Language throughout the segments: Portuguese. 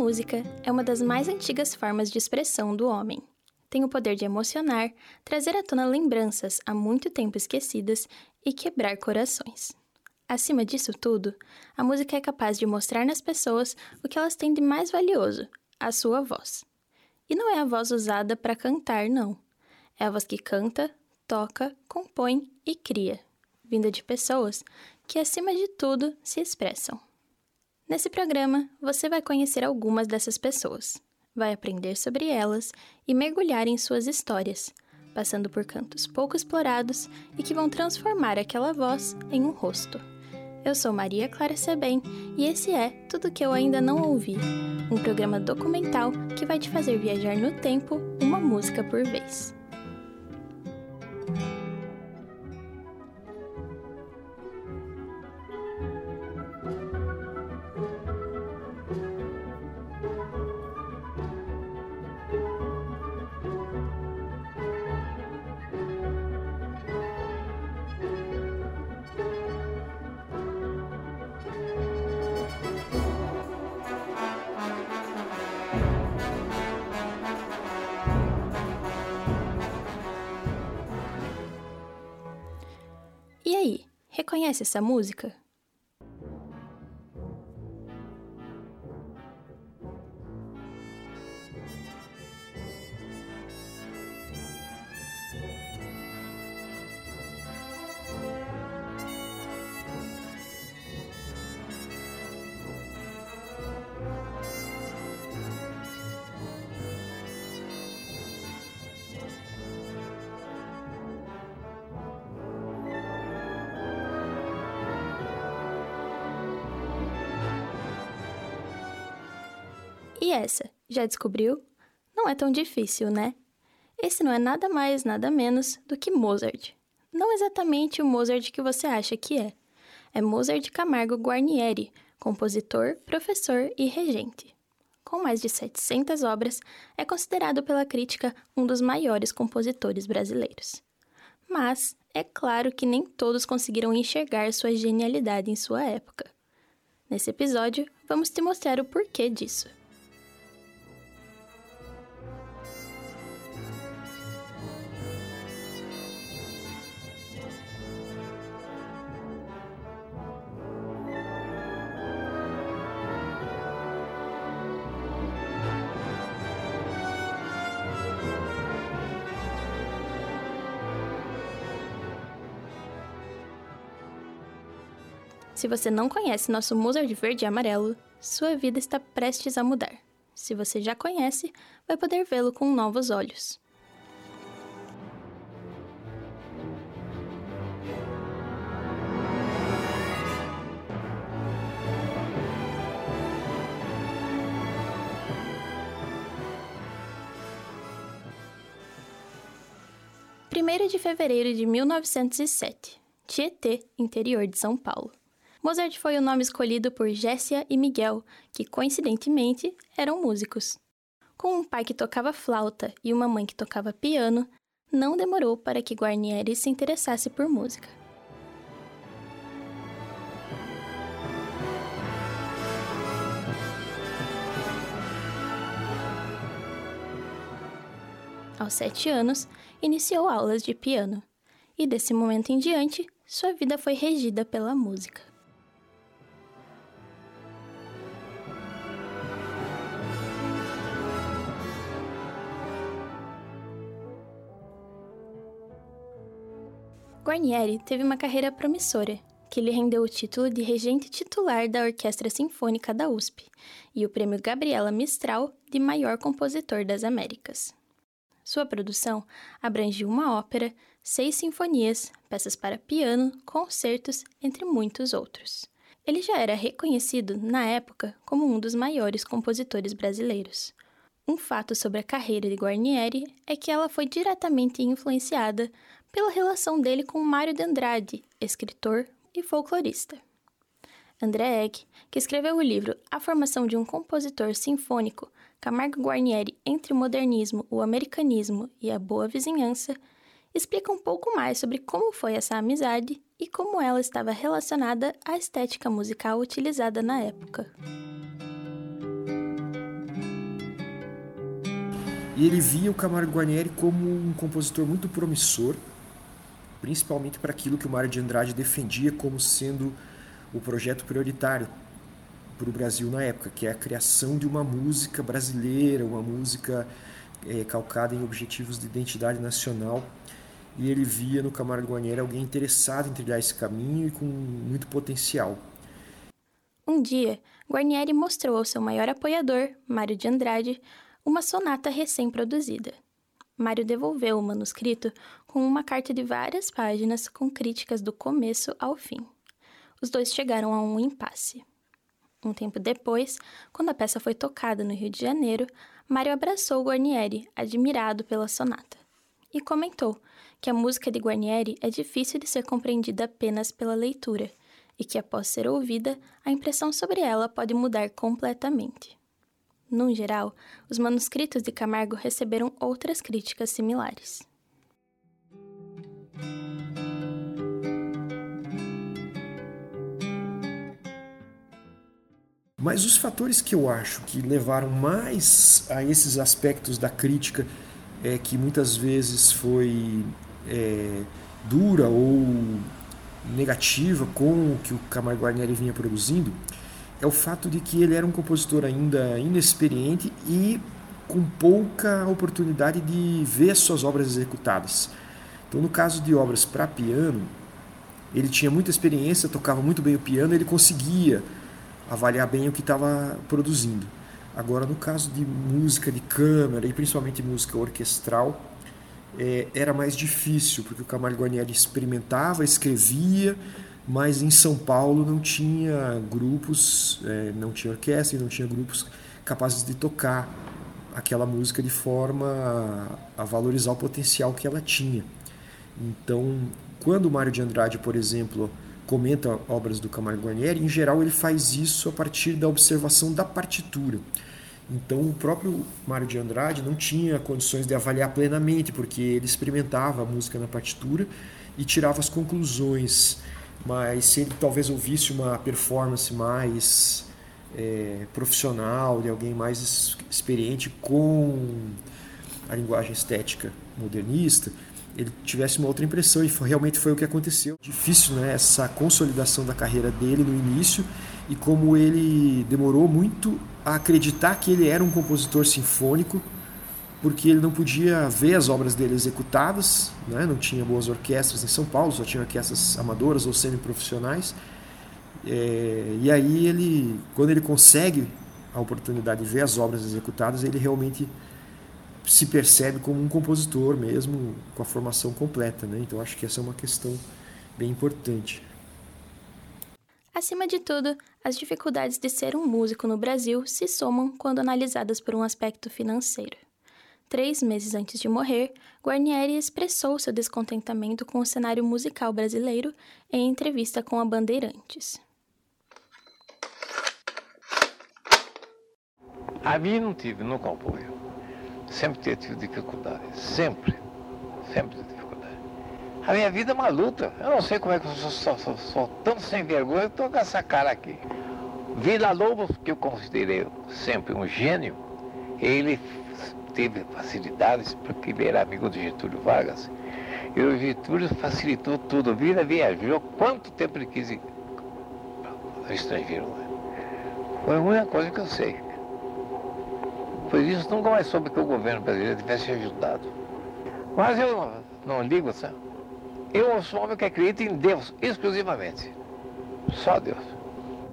música é uma das mais antigas formas de expressão do homem. Tem o poder de emocionar, trazer à tona lembranças há muito tempo esquecidas e quebrar corações. Acima disso tudo, a música é capaz de mostrar nas pessoas o que elas têm de mais valioso, a sua voz. E não é a voz usada para cantar, não. É a voz que canta, toca, compõe e cria, vinda de pessoas que, acima de tudo, se expressam. Nesse programa, você vai conhecer algumas dessas pessoas, vai aprender sobre elas e mergulhar em suas histórias, passando por cantos pouco explorados e que vão transformar aquela voz em um rosto. Eu sou Maria Clara Sebem e esse é Tudo que eu ainda não ouvi, um programa documental que vai te fazer viajar no tempo uma música por vez. Aí, reconhece essa música? E essa, já descobriu? Não é tão difícil, né? Esse não é nada mais, nada menos do que Mozart. Não exatamente o Mozart que você acha que é. É Mozart Camargo Guarnieri, compositor, professor e regente. Com mais de 700 obras, é considerado pela crítica um dos maiores compositores brasileiros. Mas é claro que nem todos conseguiram enxergar sua genialidade em sua época. Nesse episódio, vamos te mostrar o porquê disso. Se você não conhece nosso Mozart verde e amarelo, sua vida está prestes a mudar. Se você já conhece, vai poder vê-lo com novos olhos. Primeiro de fevereiro de 1907, Tietê, interior de São Paulo. Mozart foi o nome escolhido por Jessia e Miguel, que coincidentemente eram músicos. Com um pai que tocava flauta e uma mãe que tocava piano, não demorou para que Guarnieri se interessasse por música. Aos sete anos, iniciou aulas de piano, e desse momento em diante, sua vida foi regida pela música. Guarnieri teve uma carreira promissora, que lhe rendeu o título de regente titular da Orquestra Sinfônica da USP e o prêmio Gabriela Mistral de maior compositor das Américas. Sua produção abrange uma ópera, seis sinfonias, peças para piano, concertos, entre muitos outros. Ele já era reconhecido, na época, como um dos maiores compositores brasileiros. Um fato sobre a carreira de Guarnieri é que ela foi diretamente influenciada pela relação dele com Mário de Andrade, escritor e folclorista. André Egg, que escreveu o livro A Formação de um Compositor Sinfônico, Camargo Guarnieri entre o modernismo, o americanismo e a boa vizinhança, explica um pouco mais sobre como foi essa amizade e como ela estava relacionada à estética musical utilizada na época. E ele via o Camargo Guarnieri como um compositor muito promissor, principalmente para aquilo que o Mário de Andrade defendia como sendo o projeto prioritário para o Brasil na época, que é a criação de uma música brasileira, uma música é, calcada em objetivos de identidade nacional. E ele via no Camargo Guarnieri alguém interessado em trilhar esse caminho e com muito potencial. Um dia, Guarnieri mostrou ao seu maior apoiador, Mário de Andrade, uma sonata recém-produzida. Mário devolveu o manuscrito com uma carta de várias páginas com críticas do começo ao fim. Os dois chegaram a um impasse. Um tempo depois, quando a peça foi tocada no Rio de Janeiro, Mário abraçou Guarnieri, admirado pela sonata, e comentou que a música de Guarnieri é difícil de ser compreendida apenas pela leitura e que, após ser ouvida, a impressão sobre ela pode mudar completamente. No geral, os manuscritos de Camargo receberam outras críticas similares. Mas os fatores que eu acho que levaram mais a esses aspectos da crítica, é, que muitas vezes foi é, dura ou negativa com o que o Camargo Guarnieri vinha produzindo, é o fato de que ele era um compositor ainda inexperiente e com pouca oportunidade de ver suas obras executadas. Então, no caso de obras para piano, ele tinha muita experiência, tocava muito bem o piano, ele conseguia avaliar bem o que estava produzindo. Agora, no caso de música de câmara e principalmente música orquestral, é, era mais difícil, porque o Camargo Guarnieri experimentava, escrevia, mas em São Paulo não tinha grupos, é, não tinha orquestra não tinha grupos capazes de tocar aquela música de forma a, a valorizar o potencial que ela tinha. Então, quando o Mário de Andrade, por exemplo, comenta obras do Camargo Guarnieri, em geral ele faz isso a partir da observação da partitura. Então o próprio Mário de Andrade não tinha condições de avaliar plenamente, porque ele experimentava a música na partitura e tirava as conclusões. Mas se ele talvez ouvisse uma performance mais é, profissional, de alguém mais experiente com a linguagem estética modernista, ele tivesse uma outra impressão e foi, realmente foi o que aconteceu. Difícil, né, essa consolidação da carreira dele no início e como ele demorou muito a acreditar que ele era um compositor sinfônico, porque ele não podia ver as obras dele executadas, né? não tinha boas orquestras em São Paulo, só tinha orquestras amadoras ou semi-profissionais. É, e aí ele, quando ele consegue a oportunidade de ver as obras executadas, ele realmente se percebe como um compositor mesmo, com a formação completa. Né? Então acho que essa é uma questão bem importante. Acima de tudo, as dificuldades de ser um músico no Brasil se somam quando analisadas por um aspecto financeiro. Três meses antes de morrer, Guarnieri expressou seu descontentamento com o cenário musical brasileiro em entrevista com a Bandeirantes. A mim não tive, não componho. Sempre tive dificuldade, sempre, sempre tive dificuldade. A minha vida é uma luta. Eu não sei como é que eu sou, sou, sou, sou tão sem vergonha, tô com essa cara aqui. Vila Lobos, que eu considerei sempre um gênio, ele teve facilidades porque ele era amigo de Getúlio Vargas. E o Getúlio facilitou tudo. Vila viajou quanto tempo ele quis ir ao estrangeiro. Né? Foi a única coisa que eu sei. Por isso nunca mais soube que o governo brasileiro tivesse ajudado. Mas eu não, não ligo, sabe? Eu sou um homem que acredita em Deus exclusivamente. Só Deus.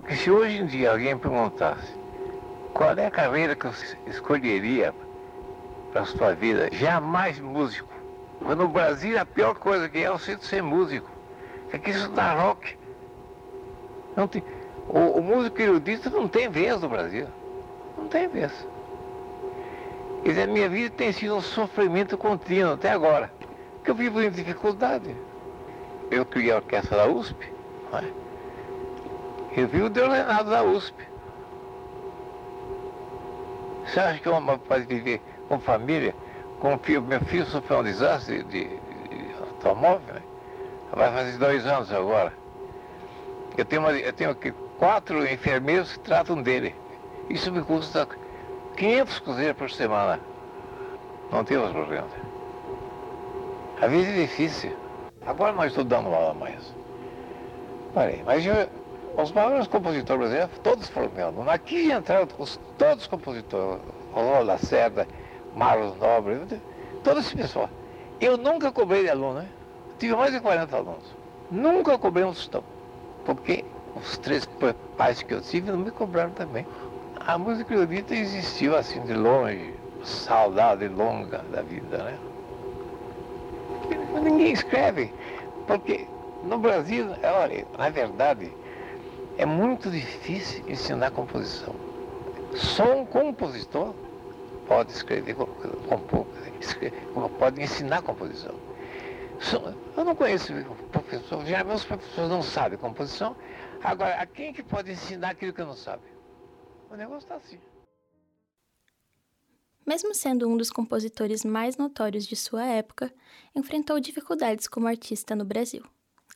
Porque se hoje em dia alguém perguntasse qual é a carreira que eu escolheria para a sua vida, jamais músico. Mas no Brasil a pior coisa que é o ser músico. É que isso dá rock. Não tem, o, o músico erudito não tem vez no Brasil. Não tem vez. Quer dizer, a minha vida tem sido um sofrimento contínuo até agora. Porque eu vivo em dificuldade. Eu criei a orquestra da USP. É? Eu vivo de ordenado da USP. Você acha que uma pode viver com família? Com filho, meu filho sofreu um desastre de, de, automóvel. Né? Vai fazer dois anos agora. Eu tenho, uma, eu tenho aqui quatro enfermeiros que tratam dele. Isso me custa 500 cruzeiros por semana. Não tínhamos problema. A vida é difícil. Agora estou dando aula mais. Parei. Mas eu, os maiores compositores brasileiros, todos foram meus. Aqui entraram os, todos os compositores. Rolô Lacerda, Marlos Nobre, todo esse pessoal. Eu nunca cobrei de aluno, né? Tive mais de 40 alunos. Nunca cobrei um tostão. Porque os três pais que eu tive não me cobraram também. A música erudita existiu assim de longe, saudade longa da vida, né? Ninguém escreve, porque no Brasil, olha, na verdade, é muito difícil ensinar composição. Só um compositor pode escrever, compor, pode ensinar composição. Eu não conheço professor, geralmente os professores não sabem composição. Agora, a quem que pode ensinar aquilo que não sabe? O negócio está assim. Mesmo sendo um dos compositores mais notórios de sua época, enfrentou dificuldades como artista no Brasil.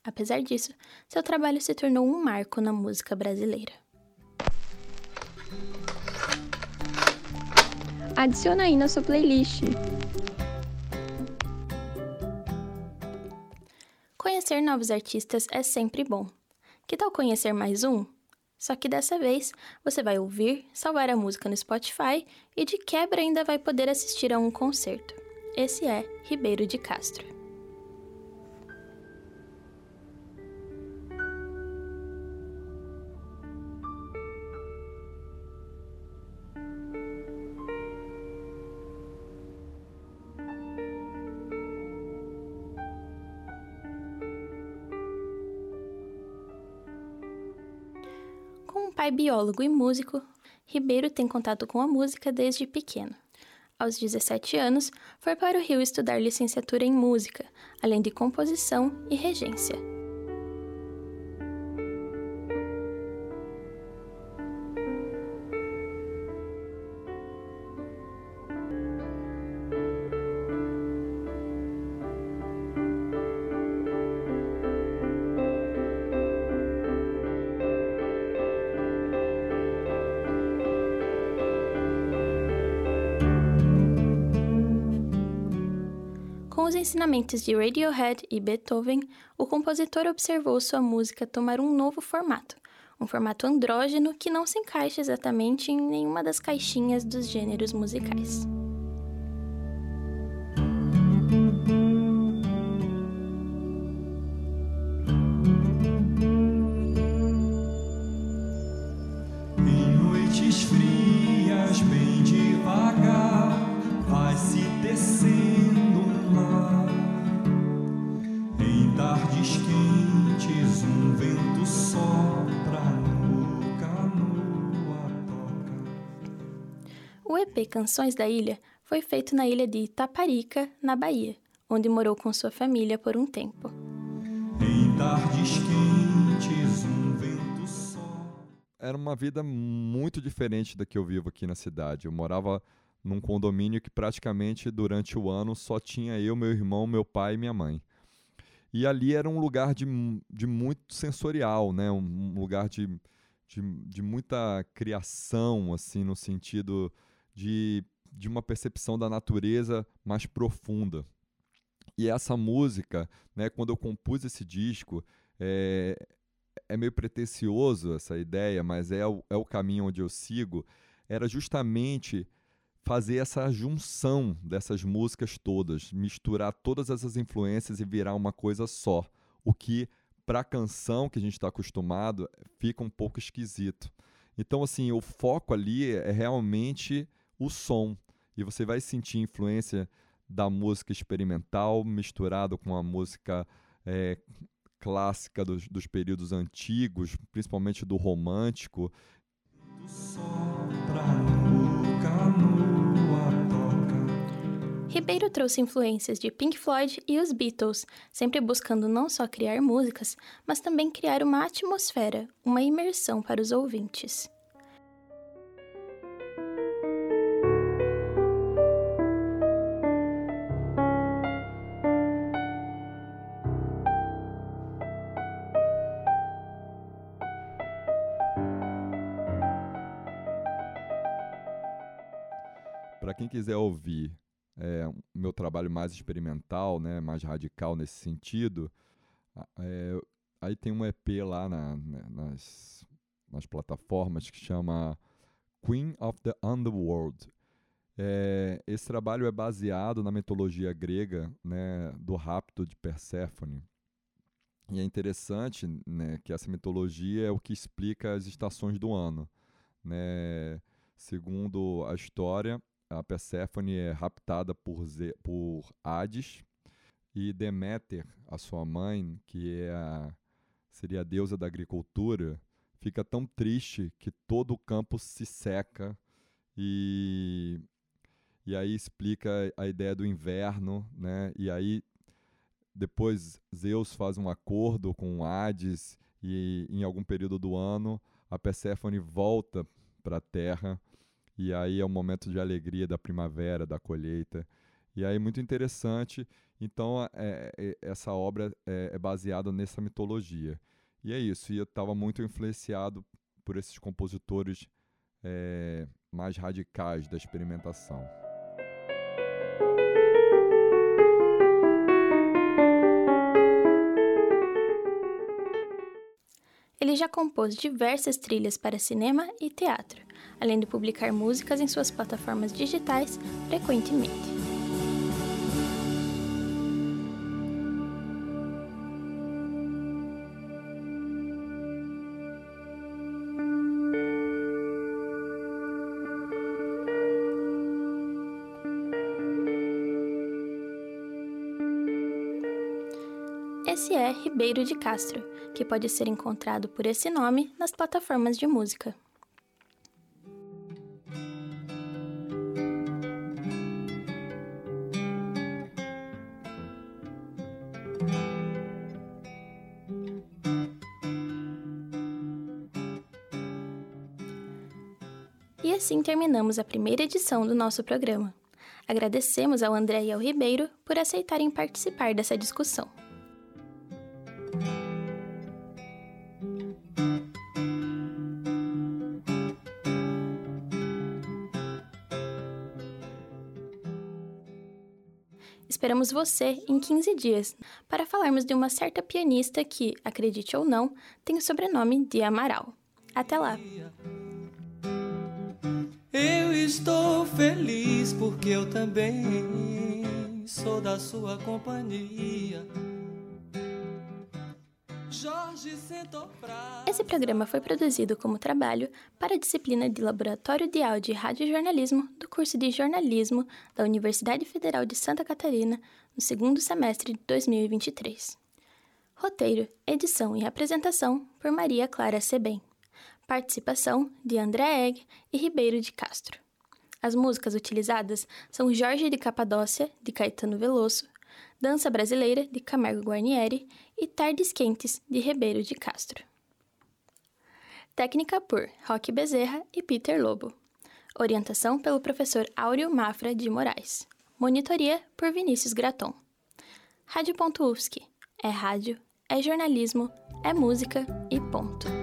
Apesar disso, seu trabalho se tornou um marco na música brasileira. Adiciona aí na sua playlist. Conhecer novos artistas é sempre bom. Que tal conhecer mais um? Só que dessa vez você vai ouvir, salvar a música no Spotify e de quebra ainda vai poder assistir a um concerto. Esse é Ribeiro de Castro. Pai biólogo e músico, Ribeiro tem contato com a música desde pequeno. Aos 17 anos, foi para o Rio estudar licenciatura em música, além de composição e regência. Os ensinamentos de Radiohead e Beethoven, o compositor observou sua música tomar um novo formato, um formato andrógeno que não se encaixa exatamente em nenhuma das caixinhas dos gêneros musicais. EP Canções da Ilha foi feito na ilha de Itaparica, na Bahia, onde morou com sua família por um tempo. Em tardes quentes, um vento só. Era uma vida muito diferente da que eu vivo aqui na cidade. Eu morava num condomínio que praticamente durante o ano só tinha eu, meu irmão, meu pai e minha mãe. E ali era um lugar de, de muito sensorial, né? um lugar de, de, de muita criação, assim, no sentido de, de uma percepção da natureza mais profunda. E essa música, né, quando eu compus esse disco, é, é meio pretencioso essa ideia, mas é o, é o caminho onde eu sigo, era justamente fazer essa junção dessas músicas todas, misturar todas essas influências e virar uma coisa só. O que, para a canção que a gente está acostumado, fica um pouco esquisito. Então, assim, o foco ali é realmente o som. E você vai sentir influência da música experimental misturado com a música é, clássica dos, dos, períodos antigos, principalmente do romântico. Ribeiro trouxe influências de Pink Floyd e os Beatles, sempre buscando não só criar músicas, mas também criar uma atmosfera, uma imersão para os ouvintes. Quem quiser ouvir é, meu trabalho mais experimental, né, mais radical nesse sentido, é, aí tem um EP lá na, né, nas, nas plataformas que chama Queen of the Underworld. É, esse trabalho é baseado na mitologia grega né, do rapto de Perséfone. E é interessante né, que essa mitologia é o que explica as estações do ano. Né? Segundo a história, a Perséfone é raptada por, Ze por Hades e Deméter, a sua mãe, que é a, seria a deusa da agricultura, fica tão triste que todo o campo se seca e, e aí explica a ideia do inverno, né? E aí depois Zeus faz um acordo com Hades e em algum período do ano a Perséfone volta para a Terra e aí é o momento de alegria da primavera, da colheita. E aí muito interessante. Então é, é, essa obra é, é baseada nessa mitologia. E é isso. E eu estava muito influenciado por esses compositores é, mais radicais da experimentação. Ele já compôs diversas trilhas para cinema e teatro, além de publicar músicas em suas plataformas digitais frequentemente. Esse é Ribeiro de Castro, que pode ser encontrado por esse nome nas plataformas de música. E assim terminamos a primeira edição do nosso programa. Agradecemos ao André e ao Ribeiro por aceitarem participar dessa discussão. Esperamos você em 15 dias para falarmos de uma certa pianista que, acredite ou não, tem o sobrenome de Amaral. Até lá! Estou feliz porque eu também sou da sua companhia. Esse programa foi produzido como trabalho para a disciplina de Laboratório de Áudio e Rádio Jornalismo do curso de Jornalismo da Universidade Federal de Santa Catarina no segundo semestre de 2023. Roteiro, edição e apresentação por Maria Clara Sebem. Participação de André Egg e Ribeiro de Castro. As músicas utilizadas são Jorge de Capadócia, de Caetano Veloso, Dança Brasileira, de Camargo Guarnieri e Tardes Quentes, de Ribeiro de Castro. Técnica por Roque Bezerra e Peter Lobo. Orientação pelo professor Áureo Mafra de Moraes. Monitoria por Vinícius Graton. Rádio.UFSC. É rádio, é jornalismo, é música e ponto.